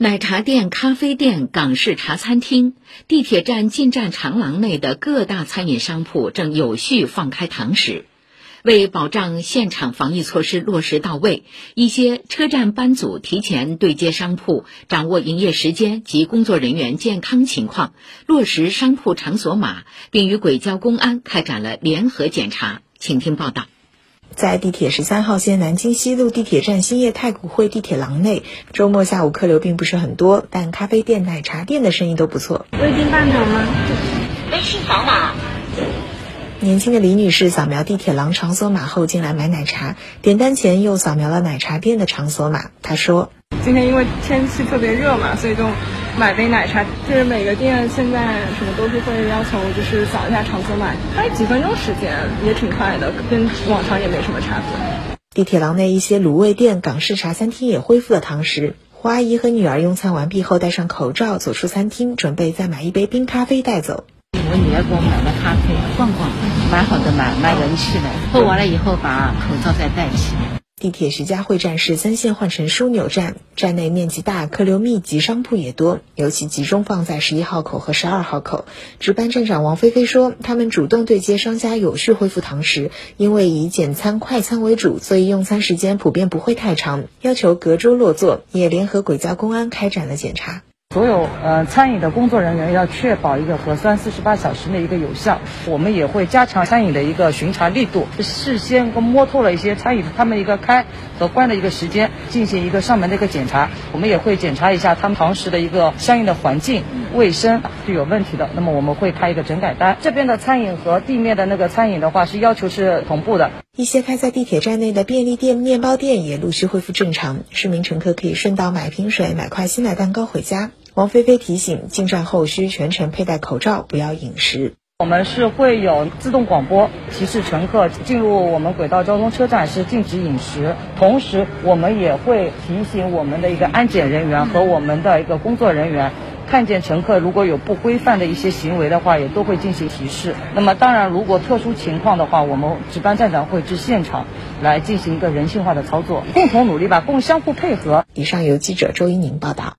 奶茶店、咖啡店、港式茶餐厅、地铁站进站长廊内的各大餐饮商铺正有序放开堂食。为保障现场防疫措施落实到位，一些车站班组提前对接商铺，掌握营业时间及工作人员健康情况，落实商铺场所码，并与轨交公安开展了联合检查。请听报道。在地铁十三号线南京西路地铁站兴业太古汇地铁廊内，周末下午客流并不是很多，但咖啡店、奶茶店的生意都不错。微冰半糖吗？微信扫码。年轻的李女士扫描地铁廊场所码后进来买奶茶，点单前又扫描了奶茶店的场所码。她说：“今天因为天气特别热嘛，所以就。”买杯奶茶，就是每个店现在什么都是会要求，就是扫一下场所码，大概几分钟时间，也挺快的，跟往常也没什么差别。地铁廊内一些卤味店、港式茶餐厅也恢复了堂食。胡阿姨和女儿用餐完毕后戴上口罩，走出餐厅，准备再买一杯冰咖啡带走。我女儿给我买了咖啡，逛逛，蛮好的嘛，蛮人气的。喝完了以后把口罩再戴起。地铁徐家汇站是三线换乘枢纽站，站内面积大，客流密集，商铺也多，尤其集中放在十一号口和十二号口。值班站长王菲菲说，他们主动对接商家，有序恢复堂食，因为以简餐快餐为主，所以用餐时间普遍不会太长，要求隔桌落座，也联合轨交公安开展了检查。所有呃餐饮的工作人员要确保一个核酸四十八小时内一个有效，我们也会加强餐饮的一个巡查力度，事先摸透了一些餐饮他们一个开和关的一个时间，进行一个上门的一个检查。我们也会检查一下他们堂食的一个相应的环境卫生是有问题的，那么我们会开一个整改单。这边的餐饮和地面的那个餐饮的话是要求是同步的。一些开在地铁站内的便利店、面包店也陆续恢复正常，市民乘客可以顺道买瓶水、买块鲜奶蛋糕回家。王菲菲提醒：进站后需全程佩戴口罩，不要饮食。我们是会有自动广播提示乘客进入我们轨道交通车站是禁止饮食，同时我们也会提醒我们的一个安检人员和我们的一个工作人员，看见乘客如果有不规范的一些行为的话，也都会进行提示。那么当然，如果特殊情况的话，我们值班站长会至现场来进行一个人性化的操作，共同努力吧，共相互配合。以上由记者周一宁报道。